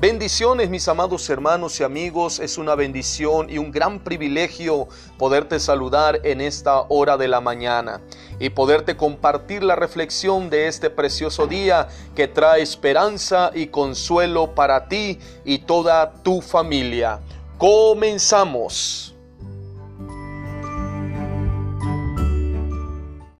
Bendiciones mis amados hermanos y amigos, es una bendición y un gran privilegio poderte saludar en esta hora de la mañana y poderte compartir la reflexión de este precioso día que trae esperanza y consuelo para ti y toda tu familia. Comenzamos.